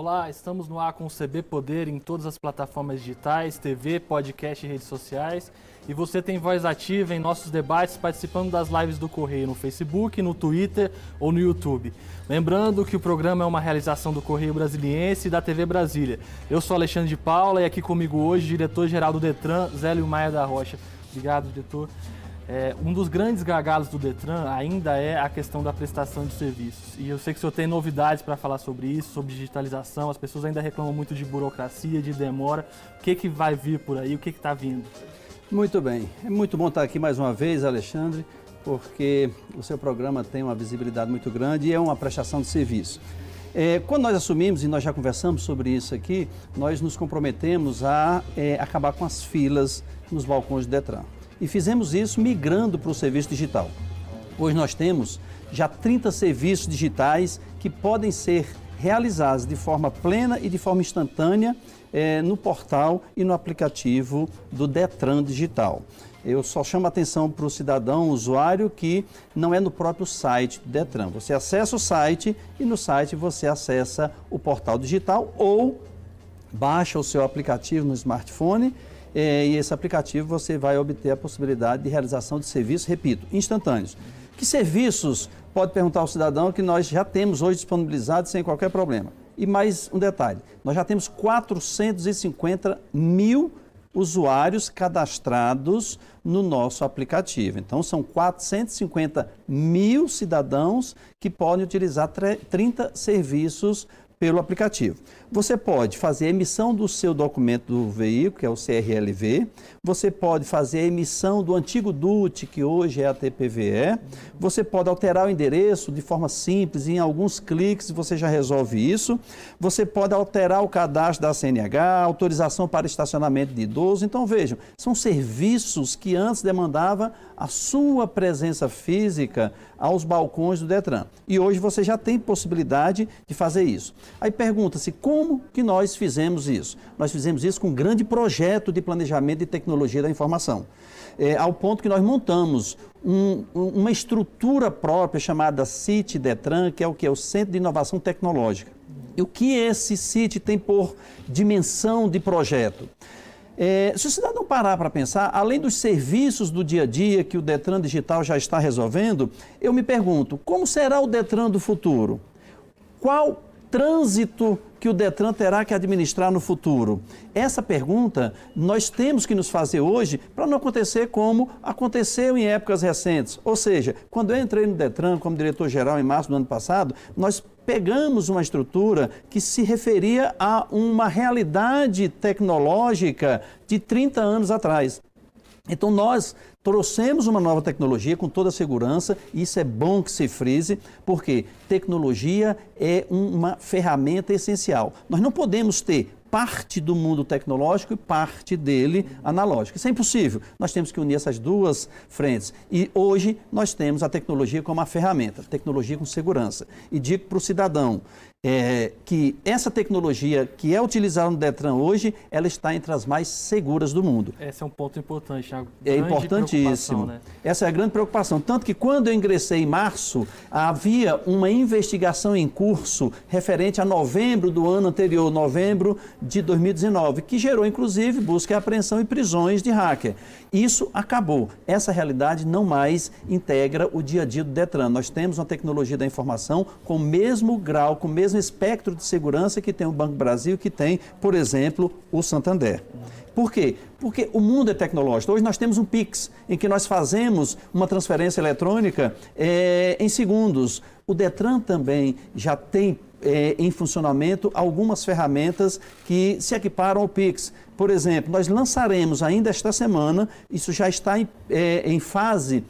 Olá, estamos no ar com o CB Poder em todas as plataformas digitais, TV, podcast e redes sociais. E você tem voz ativa em nossos debates participando das lives do Correio no Facebook, no Twitter ou no YouTube. Lembrando que o programa é uma realização do Correio Brasiliense e da TV Brasília. Eu sou Alexandre de Paula e aqui comigo hoje diretor-geral do Detran, Zélio Maia da Rocha. Obrigado, diretor. É, um dos grandes gargalos do Detran ainda é a questão da prestação de serviços. E eu sei que o senhor tem novidades para falar sobre isso, sobre digitalização. As pessoas ainda reclamam muito de burocracia, de demora. O que, que vai vir por aí? O que está vindo? Muito bem. É muito bom estar aqui mais uma vez, Alexandre, porque o seu programa tem uma visibilidade muito grande e é uma prestação de serviço. É, quando nós assumimos, e nós já conversamos sobre isso aqui, nós nos comprometemos a é, acabar com as filas nos balcões do Detran e fizemos isso migrando para o serviço digital. Hoje nós temos já 30 serviços digitais que podem ser realizados de forma plena e de forma instantânea eh, no portal e no aplicativo do Detran Digital. Eu só chamo a atenção para o cidadão, usuário, que não é no próprio site do Detran. Você acessa o site e no site você acessa o portal digital ou baixa o seu aplicativo no smartphone é, e esse aplicativo você vai obter a possibilidade de realização de serviços, repito, instantâneos. Que serviços, pode perguntar ao cidadão, que nós já temos hoje disponibilizados sem qualquer problema. E mais um detalhe, nós já temos 450 mil usuários cadastrados no nosso aplicativo. Então, são 450 mil cidadãos que podem utilizar 30 serviços pelo aplicativo. Você pode fazer a emissão do seu documento do veículo, que é o CRLV. Você pode fazer a emissão do antigo DUT, que hoje é a TPVE. Você pode alterar o endereço de forma simples, em alguns cliques você já resolve isso. Você pode alterar o cadastro da CNH, autorização para estacionamento de idoso. Então, vejam, são serviços que antes demandava a sua presença física aos balcões do Detran. E hoje você já tem possibilidade de fazer isso. Aí pergunta-se como que nós fizemos isso? Nós fizemos isso com um grande projeto de planejamento de tecnologia da informação. É, ao ponto que nós montamos um, uma estrutura própria chamada CIT Detran, que é o que é o Centro de Inovação Tecnológica. E o que esse CIT tem por dimensão de projeto? É, se o cidadão parar para pensar, além dos serviços do dia a dia que o Detran Digital já está resolvendo, eu me pergunto, como será o Detran do futuro? Qual trânsito que o Detran terá que administrar no futuro? Essa pergunta nós temos que nos fazer hoje para não acontecer como aconteceu em épocas recentes. Ou seja, quando eu entrei no Detran como diretor-geral em março do ano passado, nós pegamos uma estrutura que se referia a uma realidade tecnológica de 30 anos atrás. Então nós trouxemos uma nova tecnologia com toda a segurança, e isso é bom que se frise, porque tecnologia é uma ferramenta essencial. Nós não podemos ter parte do mundo tecnológico e parte dele analógico. Isso é impossível. Nós temos que unir essas duas frentes. E hoje nós temos a tecnologia como uma ferramenta, tecnologia com segurança. E digo para o cidadão, é, que essa tecnologia que é utilizada no Detran hoje, ela está entre as mais seguras do mundo. Esse é um ponto importante, Thiago. É importantíssimo. Né? Essa é a grande preocupação. Tanto que quando eu ingressei em março, havia uma investigação em curso referente a novembro do ano anterior, novembro de 2019, que gerou inclusive busca e apreensão e prisões de hacker. Isso acabou. Essa realidade não mais integra o dia a dia do Detran. Nós temos uma tecnologia da informação com o mesmo grau, com o mesmo mesmo espectro de segurança que tem o Banco Brasil, que tem, por exemplo, o Santander. Por quê? Porque o mundo é tecnológico. Hoje nós temos um Pix, em que nós fazemos uma transferência eletrônica é, em segundos. O Detran também já tem é, em funcionamento algumas ferramentas que se equiparam ao Pix. Por exemplo, nós lançaremos ainda esta semana, isso já está em, é, em fase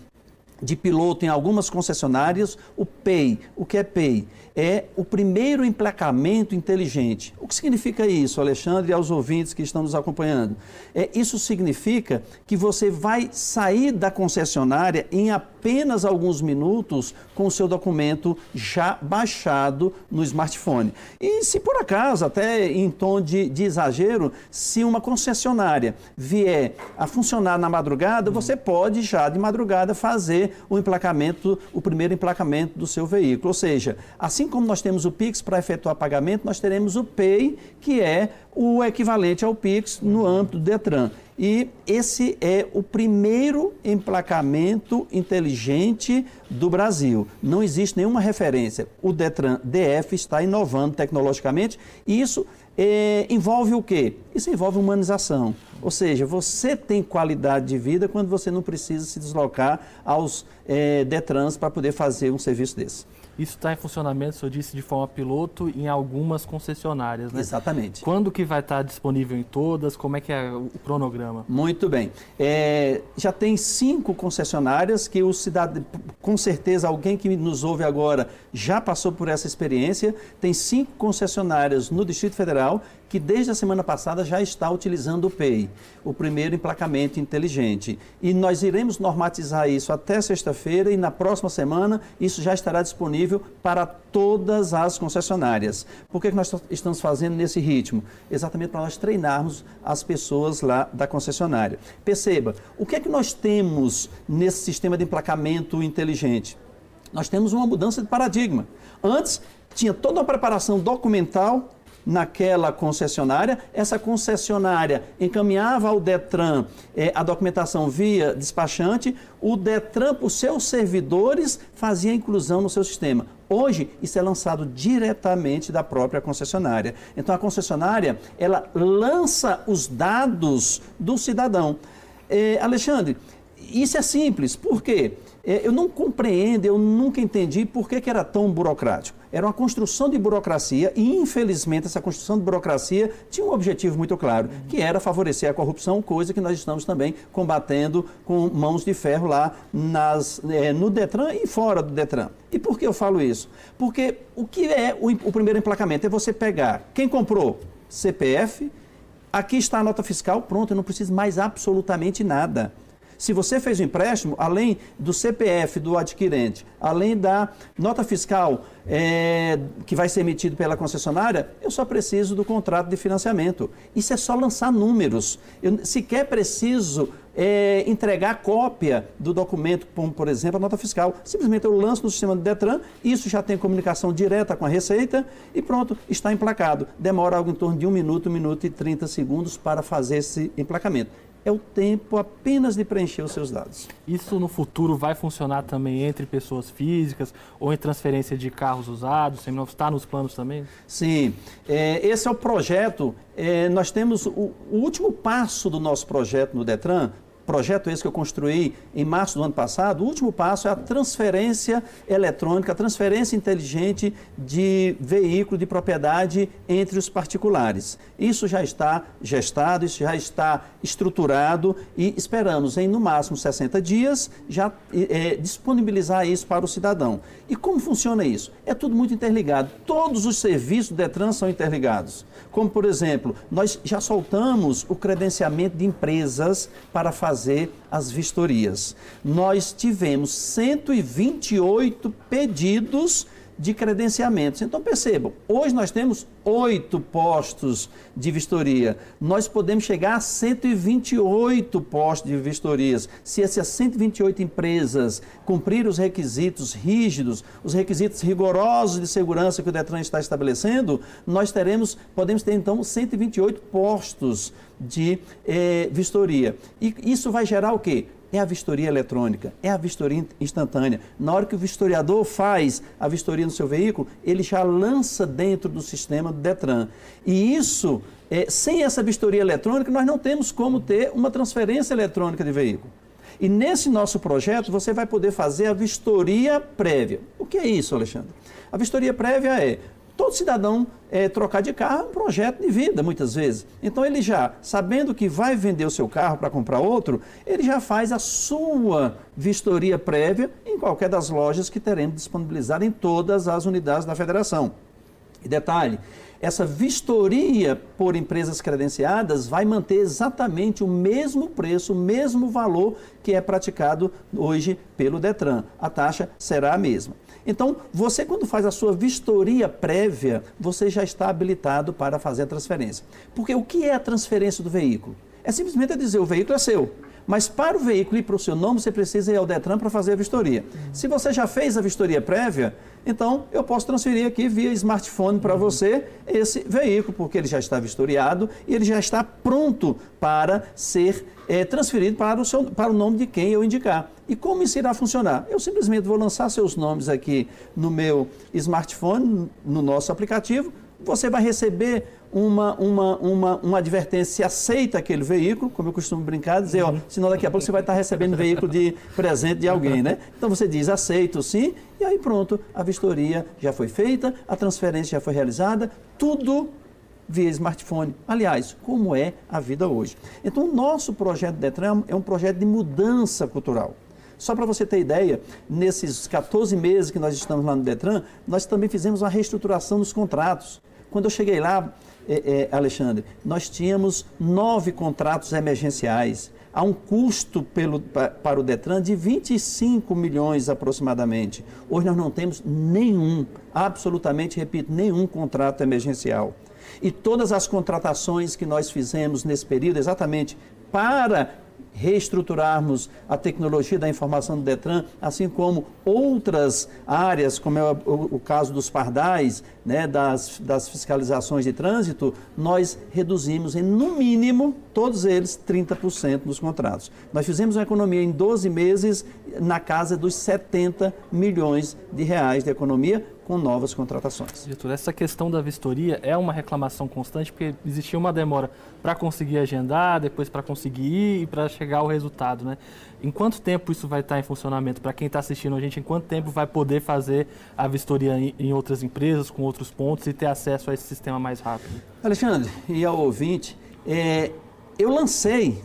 de piloto em algumas concessionárias, o PEI. O que é PEI? É o primeiro emplacamento inteligente. O que significa isso, Alexandre, e aos ouvintes que estão nos acompanhando? É, isso significa que você vai sair da concessionária em apenas alguns minutos com o seu documento já baixado no smartphone. E se por acaso, até em tom de, de exagero, se uma concessionária vier a funcionar na madrugada, você pode já de madrugada fazer o emplacamento, o primeiro emplacamento do seu veículo. Ou seja, assim como nós temos o Pix para efetuar pagamento, nós teremos o Pay, que é o equivalente ao Pix no âmbito do Detran. E esse é o primeiro emplacamento inteligente do Brasil. Não existe nenhuma referência. O Detran DF está inovando tecnologicamente e isso é, envolve o quê? Isso envolve humanização. Ou seja, você tem qualidade de vida quando você não precisa se deslocar aos é, Detrans para poder fazer um serviço desse. Isso está em funcionamento, o senhor disse, de forma piloto em algumas concessionárias, né? Exatamente. Quando que vai estar disponível em todas? Como é que é o cronograma? Muito bem. É, já tem cinco concessionárias que o cidadão, com certeza alguém que nos ouve agora já passou por essa experiência. Tem cinco concessionárias no Distrito Federal que desde a semana passada já está utilizando o PEI, o primeiro emplacamento inteligente. E nós iremos normatizar isso até sexta-feira e na próxima semana isso já estará disponível para todas as concessionárias. Por que, que nós estamos fazendo nesse ritmo? Exatamente para nós treinarmos as pessoas lá da concessionária. Perceba, o que é que nós temos nesse sistema de emplacamento inteligente? Nós temos uma mudança de paradigma. Antes, tinha toda uma preparação documental naquela concessionária, essa concessionária encaminhava ao Detran eh, a documentação via despachante, o Detran, por seus servidores, fazia a inclusão no seu sistema. Hoje, isso é lançado diretamente da própria concessionária. Então, a concessionária, ela lança os dados do cidadão. Eh, Alexandre, isso é simples, por quê? É, eu não compreendo, eu nunca entendi por que, que era tão burocrático. Era uma construção de burocracia e, infelizmente, essa construção de burocracia tinha um objetivo muito claro, que era favorecer a corrupção, coisa que nós estamos também combatendo com mãos de ferro lá nas, é, no Detran e fora do Detran. E por que eu falo isso? Porque o que é o, o primeiro emplacamento? É você pegar quem comprou CPF, aqui está a nota fiscal, pronto, eu não preciso mais absolutamente nada. Se você fez o empréstimo, além do CPF do adquirente, além da nota fiscal é, que vai ser emitido pela concessionária, eu só preciso do contrato de financiamento. Isso é só lançar números. Eu sequer preciso é, entregar cópia do documento, como por exemplo a nota fiscal. Simplesmente eu lanço no sistema do Detran, isso já tem comunicação direta com a Receita e pronto, está emplacado. Demora algo em torno de um minuto, um minuto e 30 segundos para fazer esse emplacamento é o tempo apenas de preencher os seus dados. Isso no futuro vai funcionar também entre pessoas físicas ou em transferência de carros usados? Está nos planos também? Sim, é, esse é o projeto. É, nós temos o, o último passo do nosso projeto no Detran projeto esse que eu construí em março do ano passado, o último passo é a transferência eletrônica, a transferência inteligente de veículo de propriedade entre os particulares. Isso já está gestado, isso já está estruturado e esperamos em no máximo 60 dias já é, disponibilizar isso para o cidadão. E como funciona isso? É tudo muito interligado. Todos os serviços do Detran são interligados. Como, por exemplo, nós já soltamos o credenciamento de empresas para fazer as vistorias. Nós tivemos 128 pedidos de credenciamentos. Então percebam, hoje nós temos oito postos de vistoria. Nós podemos chegar a 128 postos de vistorias. Se essas 128 empresas cumprirem os requisitos rígidos, os requisitos rigorosos de segurança que o Detran está estabelecendo, nós teremos, podemos ter então 128 postos de eh, vistoria. E isso vai gerar o quê? É a vistoria eletrônica, é a vistoria instantânea. Na hora que o vistoriador faz a vistoria no seu veículo, ele já lança dentro do sistema do Detran. E isso, é, sem essa vistoria eletrônica, nós não temos como ter uma transferência eletrônica de veículo. E nesse nosso projeto, você vai poder fazer a vistoria prévia. O que é isso, Alexandre? A vistoria prévia é Todo cidadão é, trocar de carro é um projeto de vida, muitas vezes. Então, ele já, sabendo que vai vender o seu carro para comprar outro, ele já faz a sua vistoria prévia em qualquer das lojas que teremos disponibilizado em todas as unidades da federação. E detalhe, essa vistoria por empresas credenciadas vai manter exatamente o mesmo preço, o mesmo valor que é praticado hoje pelo Detran. A taxa será a mesma. Então, você quando faz a sua vistoria prévia, você já está habilitado para fazer a transferência. Porque o que é a transferência do veículo? É simplesmente dizer o veículo é seu. Mas para o veículo ir para o seu nome, você precisa ir ao Detran para fazer a vistoria. Uhum. Se você já fez a vistoria prévia, então eu posso transferir aqui via smartphone para uhum. você esse veículo, porque ele já está vistoriado e ele já está pronto para ser é, transferido para o, seu, para o nome de quem eu indicar. E como isso irá funcionar? Eu simplesmente vou lançar seus nomes aqui no meu smartphone, no nosso aplicativo. Você vai receber uma, uma, uma, uma advertência se aceita aquele veículo, como eu costumo brincar, dizer, ó, senão daqui a pouco você vai estar recebendo veículo de presente de alguém, né? Então você diz aceito sim, e aí pronto, a vistoria já foi feita, a transferência já foi realizada, tudo via smartphone. Aliás, como é a vida hoje. Então o nosso projeto Detran é um projeto de mudança cultural. Só para você ter ideia, nesses 14 meses que nós estamos lá no Detran, nós também fizemos uma reestruturação dos contratos. Quando eu cheguei lá, é, é, Alexandre, nós tínhamos nove contratos emergenciais. Há um custo pelo, para o Detran de 25 milhões aproximadamente. Hoje nós não temos nenhum, absolutamente, repito, nenhum contrato emergencial. E todas as contratações que nós fizemos nesse período, exatamente para reestruturarmos a tecnologia da informação do Detran, assim como outras áreas, como é o, caso dos pardais, né, das, das fiscalizações de trânsito, nós reduzimos em, no mínimo, todos eles, 30% dos contratos. Nós fizemos uma economia em 12 meses na casa dos 70 milhões de reais de economia, com novas contratações. Diretor, essa questão da vistoria é uma reclamação constante, porque existia uma demora para conseguir agendar, depois para conseguir ir e para chegar ao resultado, né? Em quanto tempo isso vai estar em funcionamento? Para quem está assistindo a gente, em quanto tempo vai poder fazer a vistoria em, em outras empresas, com outros pontos e ter acesso a esse sistema mais rápido? Alexandre, e ao ouvinte, é, eu lancei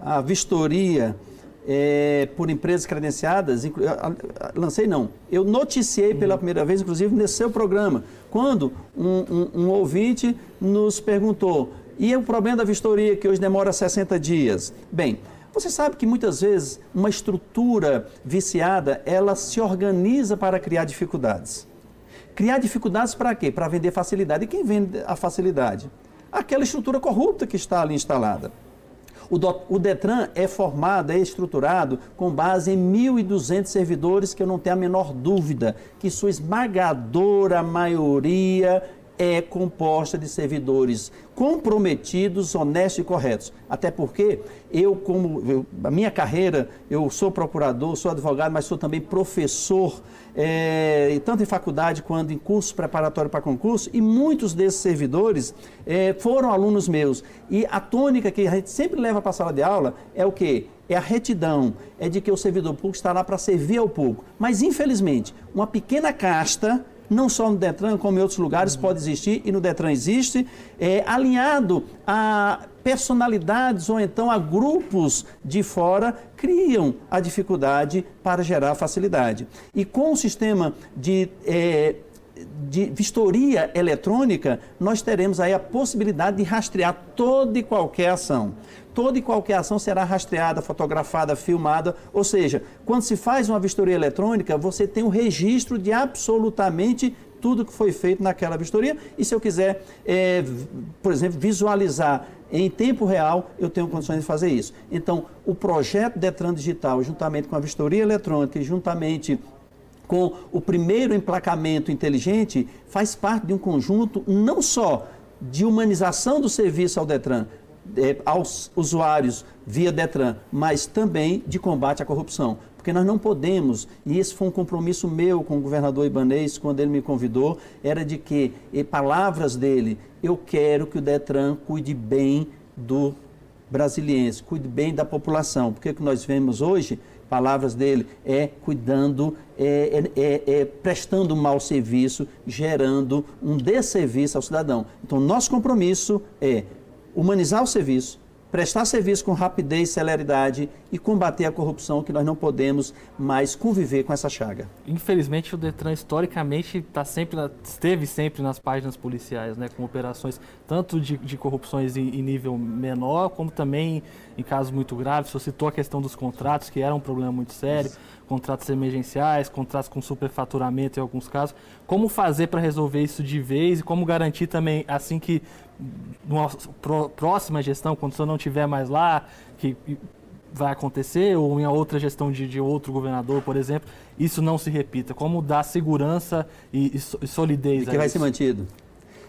a vistoria é, por empresas credenciadas, lancei não, eu noticiei pela primeira vez, inclusive nesse seu programa, quando um, um, um ouvinte nos perguntou, e o problema da vistoria que hoje demora 60 dias? Bem, você sabe que muitas vezes uma estrutura viciada, ela se organiza para criar dificuldades. Criar dificuldades para quê? Para vender facilidade. E quem vende a facilidade? Aquela estrutura corrupta que está ali instalada. O, Detran é formado, é estruturado com base em 1.200 servidores que eu não tenho a menor dúvida que sua esmagadora maioria é composta de servidores comprometidos, honestos e corretos. Até porque eu, como eu, a minha carreira, eu sou procurador, sou advogado, mas sou também professor, é, tanto em faculdade quanto em cursos preparatórios para concurso, e muitos desses servidores é, foram alunos meus. E a tônica que a gente sempre leva para a sala de aula é o quê? É a retidão, é de que o servidor público está lá para servir ao público. Mas, infelizmente, uma pequena casta não só no Detran, como em outros lugares uhum. pode existir, e no Detran existe, é, alinhado a personalidades ou então a grupos de fora, criam a dificuldade para gerar facilidade. E com o sistema de. É, de vistoria eletrônica, nós teremos aí a possibilidade de rastrear toda e qualquer ação toda e qualquer ação será rastreada, fotografada, filmada. Ou seja, quando se faz uma vistoria eletrônica, você tem um registro de absolutamente tudo que foi feito naquela vistoria. E se eu quiser, é, por exemplo, visualizar em tempo real, eu tenho condições de fazer isso. Então, o projeto Detran Digital, juntamente com a vistoria eletrônica e juntamente com o primeiro emplacamento inteligente, faz parte de um conjunto não só de humanização do serviço ao Detran, é, aos usuários via Detran, mas também de combate à corrupção. Porque nós não podemos, e esse foi um compromisso meu com o governador Ibanês, quando ele me convidou, era de que, palavras dele, eu quero que o Detran cuide bem do brasiliense, cuide bem da população. Porque o que nós vemos hoje, palavras dele, é cuidando, é, é, é, é prestando um mau serviço, gerando um desserviço ao cidadão. Então, nosso compromisso é humanizar o serviço, prestar serviço com rapidez, celeridade e combater a corrupção, que nós não podemos mais conviver com essa chaga. Infelizmente, o Detran historicamente tá sempre, esteve sempre nas páginas policiais, né, com operações tanto de, de corrupções em, em, nível menor, como também em casos muito graves. Você citou a questão dos contratos, que era um problema muito sério, contratos emergenciais, contratos com superfaturamento em alguns casos. Como fazer para resolver isso de vez e como garantir também, assim que numa próxima gestão, quando o senhor não estiver mais lá, que vai acontecer, ou em outra gestão de, de, outro governador, por exemplo, isso não se repita? Como dar segurança e, e solidez? E que vai ser mantido.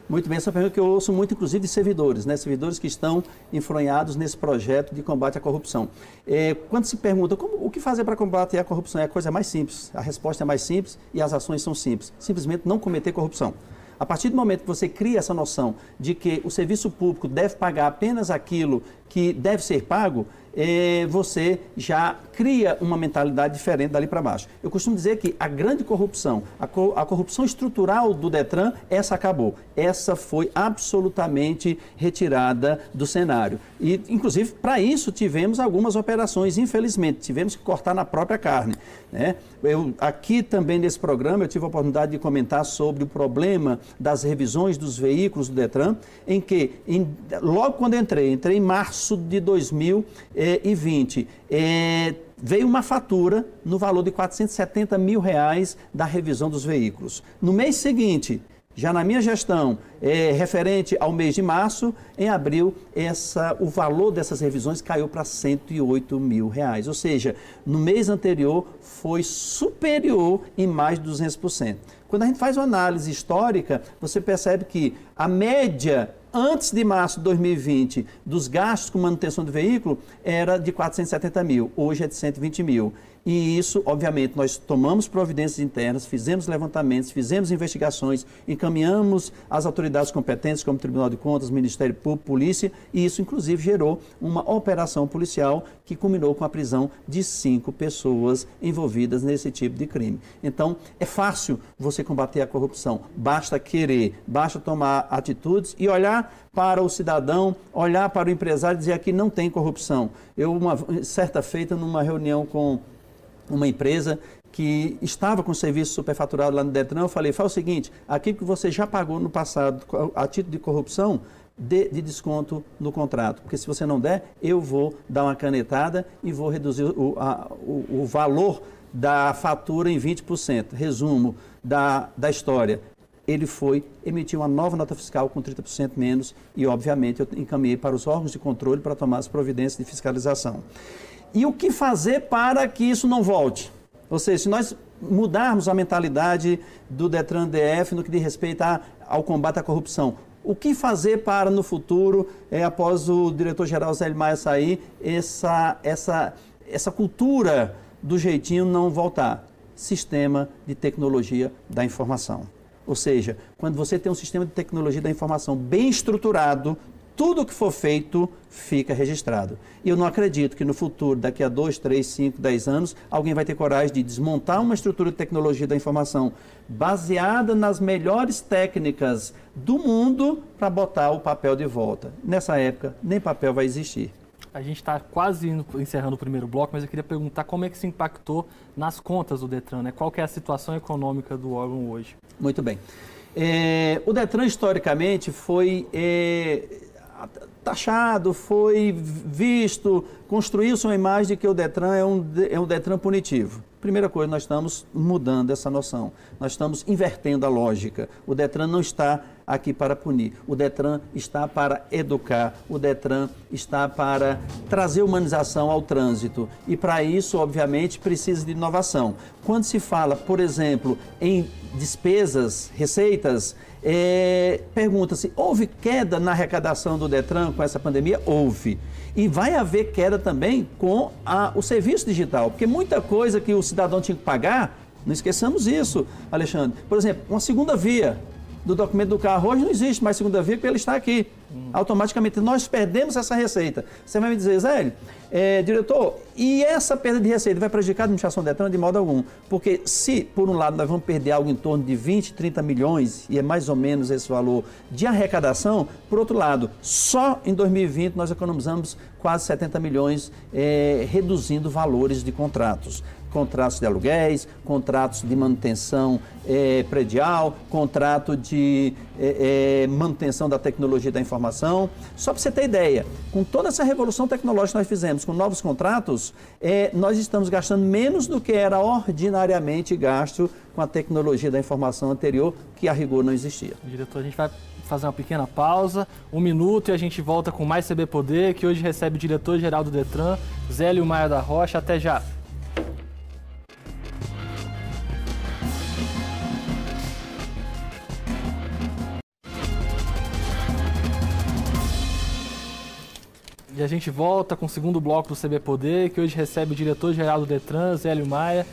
Muito bem, essa pergunta que eu ouço muito, inclusive, de servidores, né? servidores que estão enfronhados nesse projeto de combate à corrupção. É, quando se pergunta como, o que fazer para combater a corrupção, é a coisa mais simples. A resposta é mais simples e as ações são simples. Simplesmente não cometer corrupção. A partir do momento que você cria essa noção de que o serviço público deve pagar apenas aquilo que deve ser pago, eh, você já cria uma mentalidade diferente dali para baixo. Eu costumo dizer que a grande corrupção, a, co a corrupção estrutural do Detran, essa acabou. Essa foi absolutamente retirada do cenário. E, inclusive, para isso tivemos algumas operações, infelizmente, tivemos que cortar na própria carne. Né? Eu, aqui também nesse programa eu tive a oportunidade de comentar sobre o problema das revisões dos veículos do Detran, em que, em, logo quando entrei, entrei em março de 2020, é, veio uma fatura no valor de 470 mil reais da revisão dos veículos. No mês seguinte, já na minha gestão, é, referente ao mês de março, em abril, essa, o valor dessas revisões caiu para 108 mil reais. Ou seja, no mês anterior foi superior em mais de 200%. Quando a gente faz uma análise histórica, você percebe que a média antes de março de 2020 dos gastos com manutenção do veículo era de 470 mil, hoje é de 120 mil. E isso, obviamente, nós tomamos providências internas, fizemos levantamentos, fizemos investigações, encaminhamos às autoridades competentes, como Tribunal de Contas, Ministério Público, Polícia, e isso, inclusive, gerou uma operação policial que culminou com a prisão de cinco pessoas envolvidas nesse tipo de crime. Então, é fácil você combater a corrupção, basta querer, basta tomar atitudes e olhar para o cidadão, olhar para o empresário e dizer aqui não tem corrupção. Eu, uma certa feita, numa reunião com uma empresa que estava com serviço superfaturado lá no Detran, eu falei, faz o seguinte, aquilo que você já pagou no passado a título de corrupção, de, de, desconto no contrato. Porque se você não der, eu vou dar uma canetada e vou reduzir o, a, o, o valor da fatura em 20%. Resumo da, da história. Ele foi emitir uma nova nota fiscal com 30% menos e, obviamente, eu encaminhei para os órgãos de controle para tomar as providências de fiscalização. E o que fazer para que isso não volte? Ou seja, se nós mudarmos a mentalidade do Detran DF no que diz respeito ao combate à corrupção, o que fazer para no futuro, é, após o diretor-geral Zé Maia sair, essa, essa, essa cultura do jeitinho não voltar? Sistema de tecnologia da informação. Ou seja, quando você tem um sistema de tecnologia da informação bem estruturado, tudo que for feito fica registrado. E eu não acredito que no futuro, daqui a 2, 3, 5, 10 anos, alguém vai ter coragem de desmontar uma estrutura de tecnologia da informação baseada nas melhores técnicas do mundo para botar o papel de volta. Nessa época, nem papel vai existir. A gente está quase encerrando o primeiro bloco, mas eu queria perguntar como é que se impactou nas contas do Detran, né? Qual é a situação econômica do órgão hoje? Muito bem. É, o Detran, historicamente, foi é, taxado, foi visto, construiu-se uma imagem de que o Detran é um, é um Detran punitivo. Primeira coisa, nós estamos mudando essa noção. Nós estamos invertendo a lógica. O Detran não está aqui para punir. O Detran está para educar. O Detran está para trazer humanização ao trânsito. E para isso, obviamente, precisa de inovação. Quando se fala, por exemplo, em despesas, receitas, é, Pergunta-se: houve queda na arrecadação do Detran com essa pandemia? Houve. E vai haver queda também com a, o serviço digital, porque muita coisa que o cidadão tinha que pagar, não esqueçamos isso, Alexandre. Por exemplo, uma segunda via. Do documento do carro. Hoje não existe mais segunda via porque ele está aqui. Hum. Automaticamente nós perdemos essa receita. Você vai me dizer, Zé, é, diretor, e essa perda de receita vai prejudicar a administração Detran de modo algum? Porque se, por um lado, nós vamos perder algo em torno de 20, 30 milhões, e é mais ou menos esse valor de arrecadação, por outro lado, só em 2020 nós economizamos quase 70 milhões, é, reduzindo valores de contratos contratos de aluguéis, contratos de manutenção é, predial, contrato de é, é, manutenção da tecnologia da informação. Só para você ter ideia, com toda essa revolução tecnológica que nós fizemos, com novos contratos, nós estamos gastando menos do que era ordinariamente gasto com a tecnologia da informação anterior, que a rigor não existia. Diretor, a gente vai fazer uma pequena pausa, um minuto e a gente volta com mais CB Poder, que hoje recebe o diretor-geral do Detran, Zélio Maia da Rocha. Até já! E a gente volta com o segundo bloco do CB Poder, que hoje recebe o diretor-geral do Detran, Zélio Maia.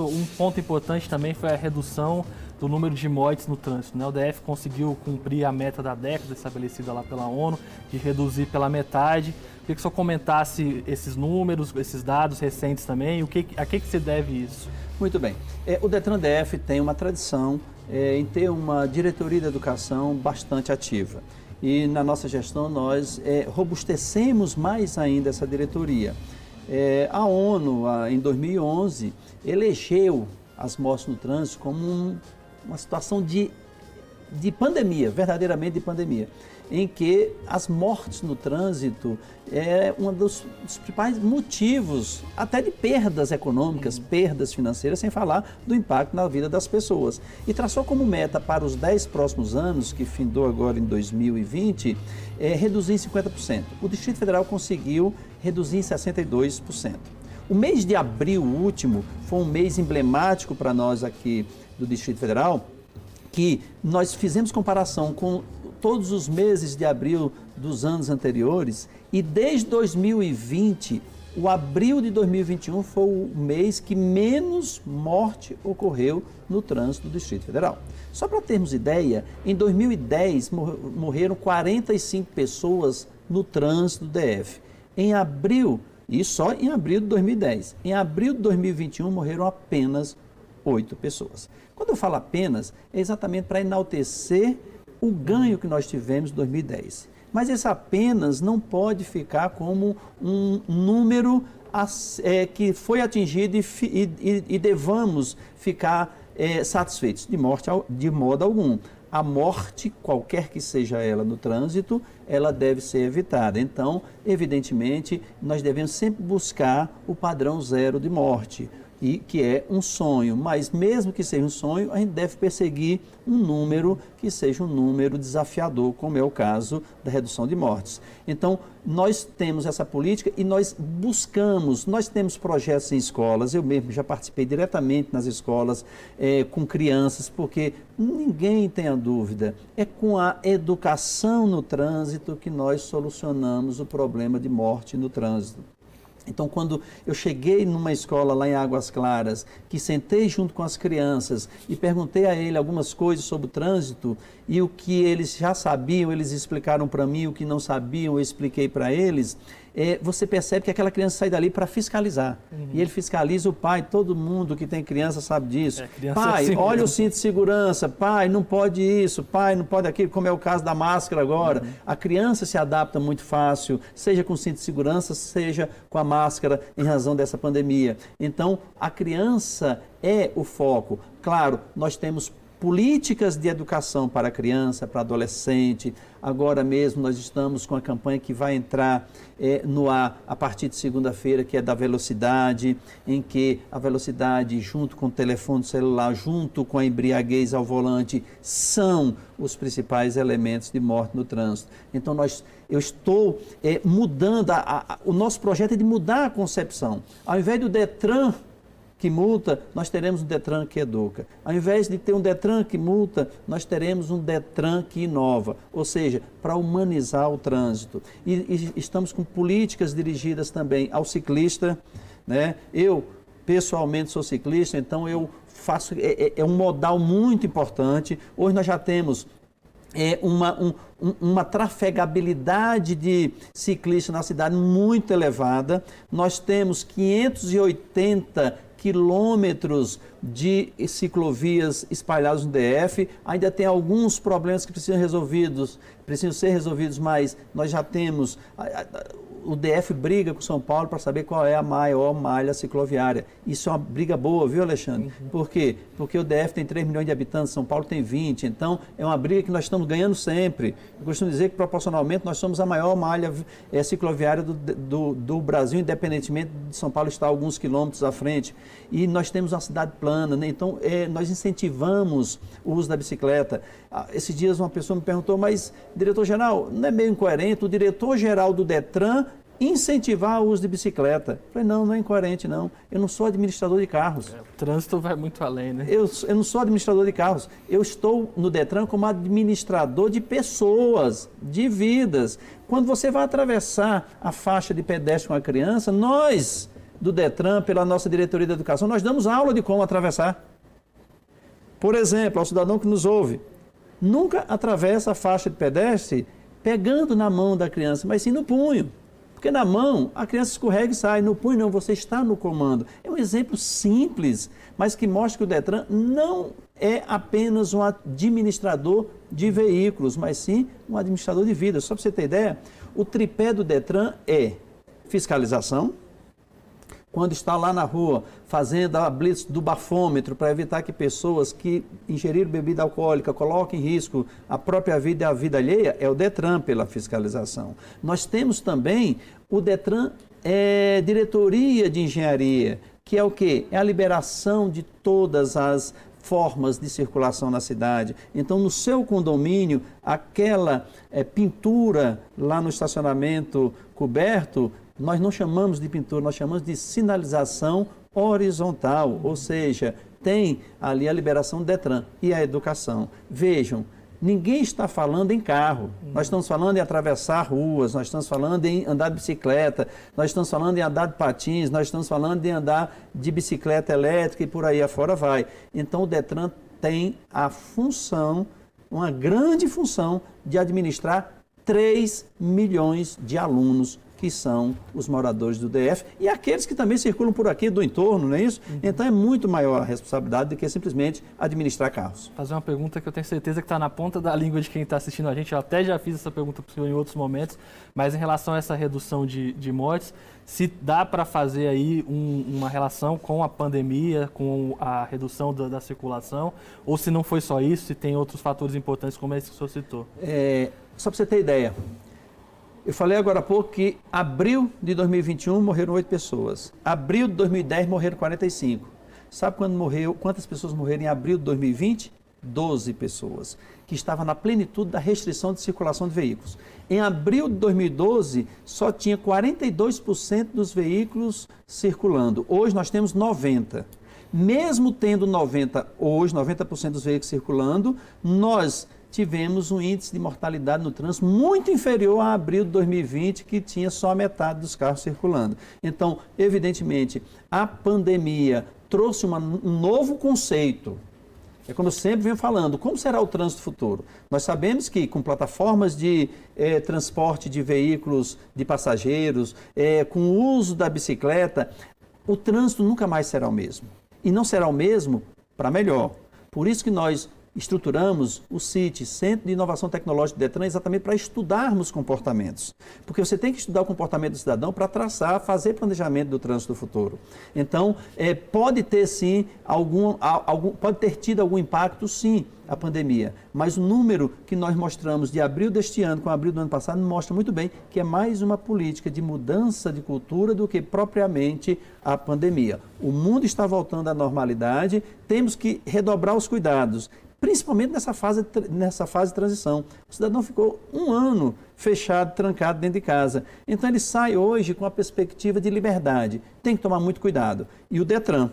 Um ponto importante também foi a redução do número de mortes no trânsito. Né? O DF conseguiu cumprir a meta da década estabelecida lá pela ONU, de reduzir pela metade. Queria que o senhor comentasse esses números, esses dados recentes também, o que, a que, que se deve isso? Muito bem. É, o Detran DF tem uma tradição é, em ter uma diretoria de educação bastante ativa e na nossa gestão nós é, robustecemos mais ainda essa diretoria. É, a ONU, a, em 2011, elegeu as mortes no trânsito como um, uma situação de, de pandemia, verdadeiramente de pandemia em que as mortes no trânsito é um dos, dos principais motivos, até de perdas econômicas, uhum. perdas financeiras, sem falar do impacto na vida das pessoas. E traçou como meta para os 10 próximos anos, que findou agora em 2020, é, reduzir em 50%. O Distrito Federal conseguiu reduzir em 62%. O mês de abril último foi um mês emblemático para nós aqui do Distrito Federal, que nós fizemos comparação com todos os meses de abril dos anos anteriores e desde 2020, o abril de 2021 foi o mês que menos morte ocorreu no trânsito do Distrito Federal. Só para termos ideia, em 2010 morreram 45 pessoas no trânsito do DF. Em abril, e só em abril de 2010, em abril de 2021 morreram apenas 8 pessoas. Quando eu falo apenas, é exatamente para enaltecer o ganho que nós tivemos em 2010. Mas esse apenas não pode ficar como um número é, que foi atingido e, e, e devamos ficar é, satisfeitos, de, morte, de modo algum. A morte, qualquer que seja ela no trânsito, ela deve ser evitada. Então, evidentemente, nós devemos sempre buscar o padrão zero de morte e que é um sonho, mas mesmo que seja um sonho, a gente deve perseguir um número que seja um número desafiador, como é o caso da redução de mortes. Então, nós temos essa política e nós buscamos, nós temos projetos em escolas, eu mesmo já participei diretamente nas escolas é, com crianças, porque ninguém tem a dúvida, é com a educação no trânsito que nós solucionamos o problema de morte no trânsito. Então, quando eu cheguei numa escola lá em Águas Claras, que sentei junto com as crianças e perguntei a ele algumas coisas sobre o trânsito e o que eles já sabiam, eles explicaram para mim, o que não sabiam, eu expliquei para eles, é, você percebe que aquela criança sai dali para fiscalizar. Uhum. E ele fiscaliza o pai, todo mundo que tem criança sabe disso. É, pai, é assim olha o cinto de segurança, pai, não pode isso, pai, não pode aquilo, como é o caso da máscara agora. Uhum. A criança se adapta muito fácil, seja com cinto de segurança, seja com a máscara, em razão dessa pandemia. Então, a criança é o foco. Claro, nós temos políticas de educação para criança, para adolescente. Agora mesmo nós estamos com a campanha que vai entrar é, no ar a partir de segunda-feira, que é da velocidade, em que a velocidade, junto com o telefone celular, junto com a embriaguez ao volante, são os principais elementos de morte no trânsito. Então nós, eu estou é, mudando, a, a, o nosso projeto é de mudar a concepção. Ao invés do Detran que multa, nós teremos um Detran que educa. Ao invés de ter um Detran que multa, nós teremos um Detran que inova, ou seja, para humanizar o trânsito. E, e, estamos com políticas dirigidas também ao ciclista. Né? Eu, pessoalmente, sou ciclista, então eu faço, é, é um modal muito importante. Hoje nós já temos é, uma, um, uma trafegabilidade de ciclistas na cidade muito elevada. Nós temos 580 quilômetros de ciclovias espalhadas no DF. Ainda tem alguns problemas que precisam resolvidos, precisam ser resolvidos, mas nós já temos o DF briga com São Paulo para saber qual é a maior malha cicloviária. Isso é uma briga boa, viu, Alexandre? Uhum. Por quê? Porque o DF tem 3 milhões de habitantes, São Paulo tem 20. Então, é uma briga que nós estamos ganhando sempre. Eu costumo dizer que, proporcionalmente, nós somos a maior malha é, cicloviária do, do, do Brasil, independentemente de São Paulo estar alguns quilômetros à frente. E nós temos uma cidade plana, né? então é, nós incentivamos o uso da bicicleta. Ah, esses dias uma pessoa me perguntou, mas, diretor-geral, não é meio incoerente o diretor-geral do DETRAN incentivar o uso de bicicleta. Eu falei, não, não é incoerente, não. Eu não sou administrador de carros. É, o trânsito vai muito além, né? Eu, eu não sou administrador de carros. Eu estou no Detran como administrador de pessoas, de vidas. Quando você vai atravessar a faixa de pedestre com a criança, nós, do Detran, pela nossa diretoria de educação, nós damos aula de como atravessar. Por exemplo, ao cidadão que nos ouve, nunca atravessa a faixa de pedestre pegando na mão da criança, mas sim no punho. Porque na mão a criança escorrega e sai, no punho não, você está no comando. É um exemplo simples, mas que mostra que o Detran não é apenas um administrador de veículos, mas sim um administrador de vidas. Só para você ter ideia, o tripé do Detran é fiscalização, quando está lá na rua fazendo a blitz do bafômetro para evitar que pessoas que ingeriram bebida alcoólica coloquem em risco a própria vida e a vida alheia, é o Detran pela fiscalização. Nós temos também o Detran é, Diretoria de Engenharia, que é o quê? É a liberação de todas as formas de circulação na cidade. Então, no seu condomínio, aquela é, pintura lá no estacionamento coberto nós não chamamos de pintura, nós chamamos de sinalização horizontal, ou seja, tem ali a liberação do Detran e a educação. Vejam, ninguém está falando em carro, nós estamos falando em atravessar ruas, nós estamos falando em andar de bicicleta, nós estamos falando em andar de patins, nós estamos falando em andar de bicicleta elétrica e por aí afora vai. Então o Detran tem a função, uma grande função, de administrar 3 milhões de alunos que são os moradores do DF e aqueles que também circulam por aqui do entorno, não é isso? Uhum. Então é muito maior a responsabilidade do que simplesmente administrar carros. Fazer uma pergunta que eu tenho certeza que está na ponta da língua de quem está assistindo a gente. Eu até já fiz essa pergunta para o senhor em outros momentos, mas em relação a essa redução de, de mortes, se dá para fazer aí um, uma relação com a pandemia, com a redução da, da, circulação, ou se não foi só isso, se tem outros fatores importantes como esse que o senhor citou? É, só para você ter ideia, eu falei agora há pouco que abril de 2021 morreram oito pessoas. Abril de 2010 morreram 45. Sabe quando morreu, quantas pessoas morreram em abril de 2020? 12 pessoas, que estava na plenitude da restrição de circulação de veículos. Em abril de 2012, só tinha 42% dos veículos circulando. Hoje nós temos 90. Mesmo tendo 90 hoje, 90% dos veículos circulando, nós tivemos um índice de mortalidade no trânsito muito inferior a abril de 2020, que tinha só metade dos carros circulando. Então, evidentemente, a pandemia trouxe uma, um novo conceito. É como eu sempre venho falando, como será o trânsito futuro? Nós sabemos que com plataformas de eh, transporte de veículos de passageiros, eh, com o uso da bicicleta, o trânsito nunca mais será o mesmo. E não será o mesmo para melhor. Por isso que nós estruturamos o CIT, Centro de Inovação Tecnológica do Detran, exatamente para estudarmos comportamentos. Porque você tem que estudar o comportamento do cidadão para traçar, fazer planejamento do trânsito do futuro. Então, é, pode ter sim algum, algum, pode ter tido algum impacto, sim, a pandemia. Mas o número que nós mostramos de abril deste ano com abril do ano passado mostra muito bem que é mais uma política de mudança de cultura do que propriamente a pandemia. O mundo está voltando à normalidade, temos que redobrar os cuidados principalmente nessa fase, nessa fase de transição. O cidadão ficou um ano fechado, trancado dentro de casa. Então ele sai hoje com a perspectiva de liberdade. Tem que tomar muito cuidado. E o Detran,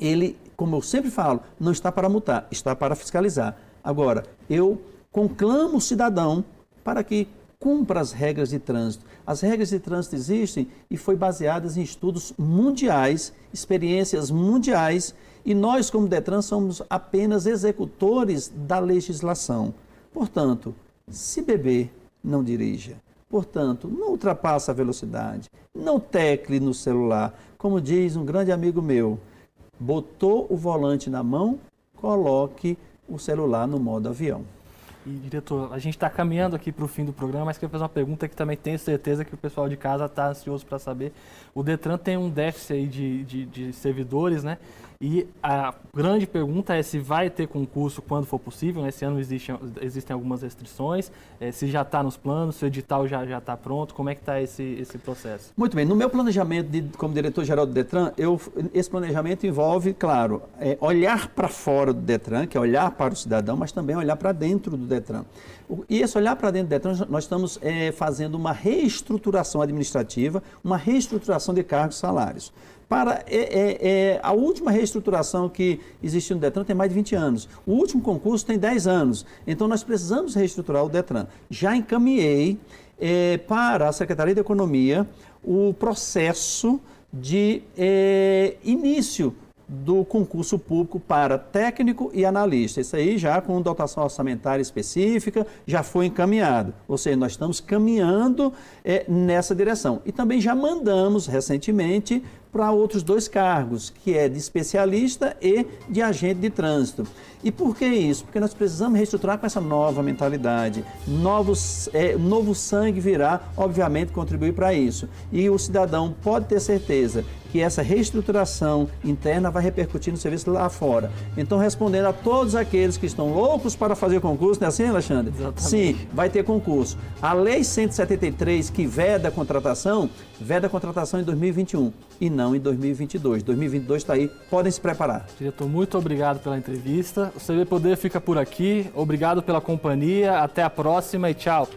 ele, como eu sempre falo, não está para multar, está para fiscalizar. Agora, eu conclamo o cidadão para que cumpra as regras de trânsito. As regras de trânsito existem e foi baseadas em estudos mundiais, experiências mundiais, e nós, como Detran, somos apenas executores da legislação. Portanto, se beber, não dirija. Portanto, não ultrapasse a velocidade, não tecle no celular. Como diz um grande amigo meu, botou o volante na mão, coloque o celular no modo avião. E, diretor, a gente está caminhando aqui para o fim do programa, mas queria fazer uma pergunta que também tenho certeza que o pessoal de casa está ansioso para saber. O Detran tem um déficit aí de, de, de, servidores, né? E a grande pergunta é se vai ter concurso quando for possível. Né? Esse ano existe, existem algumas restrições. É, se já está nos planos, se o edital já está pronto, como é que está esse, esse processo? Muito bem. No meu planejamento de, como diretor-geral do Detran, eu, esse planejamento envolve, claro, é, olhar para fora do Detran, que é olhar para o cidadão, mas também olhar para dentro do Detran. E esse olhar para dentro do Detran, nós estamos é, fazendo uma reestruturação administrativa, uma reestruturação de cargos e salários. Para é, é, é, a última reestruturação que existiu no Detran tem mais de 20 anos. O último concurso tem 10 anos. Então nós precisamos reestruturar o Detran. Já encaminhei é, para a Secretaria de Economia o processo de é, início do concurso público para técnico e analista. Isso aí já com dotação orçamentária específica, já foi encaminhado. Ou seja, nós estamos caminhando é, nessa direção. E também já mandamos recentemente para outros dois cargos, que é de especialista e de agente de trânsito. E por que isso? Porque nós precisamos reestruturar com essa nova mentalidade. Novos, é, novo sangue virá, obviamente, contribuir para isso. E o cidadão pode ter certeza que essa reestruturação interna vai repercutir no serviço lá fora. Então, respondendo a todos aqueles que estão loucos para fazer concurso, não é assim, Alexandre? Exatamente. Sim, vai ter concurso. A Lei 173, que veda a contratação, veda a contratação em 2021 e não em 2022. 2022 está aí, podem se preparar. Diretor, muito obrigado pela entrevista. O CB Poder fica por aqui. Obrigado pela companhia. Até a próxima e tchau.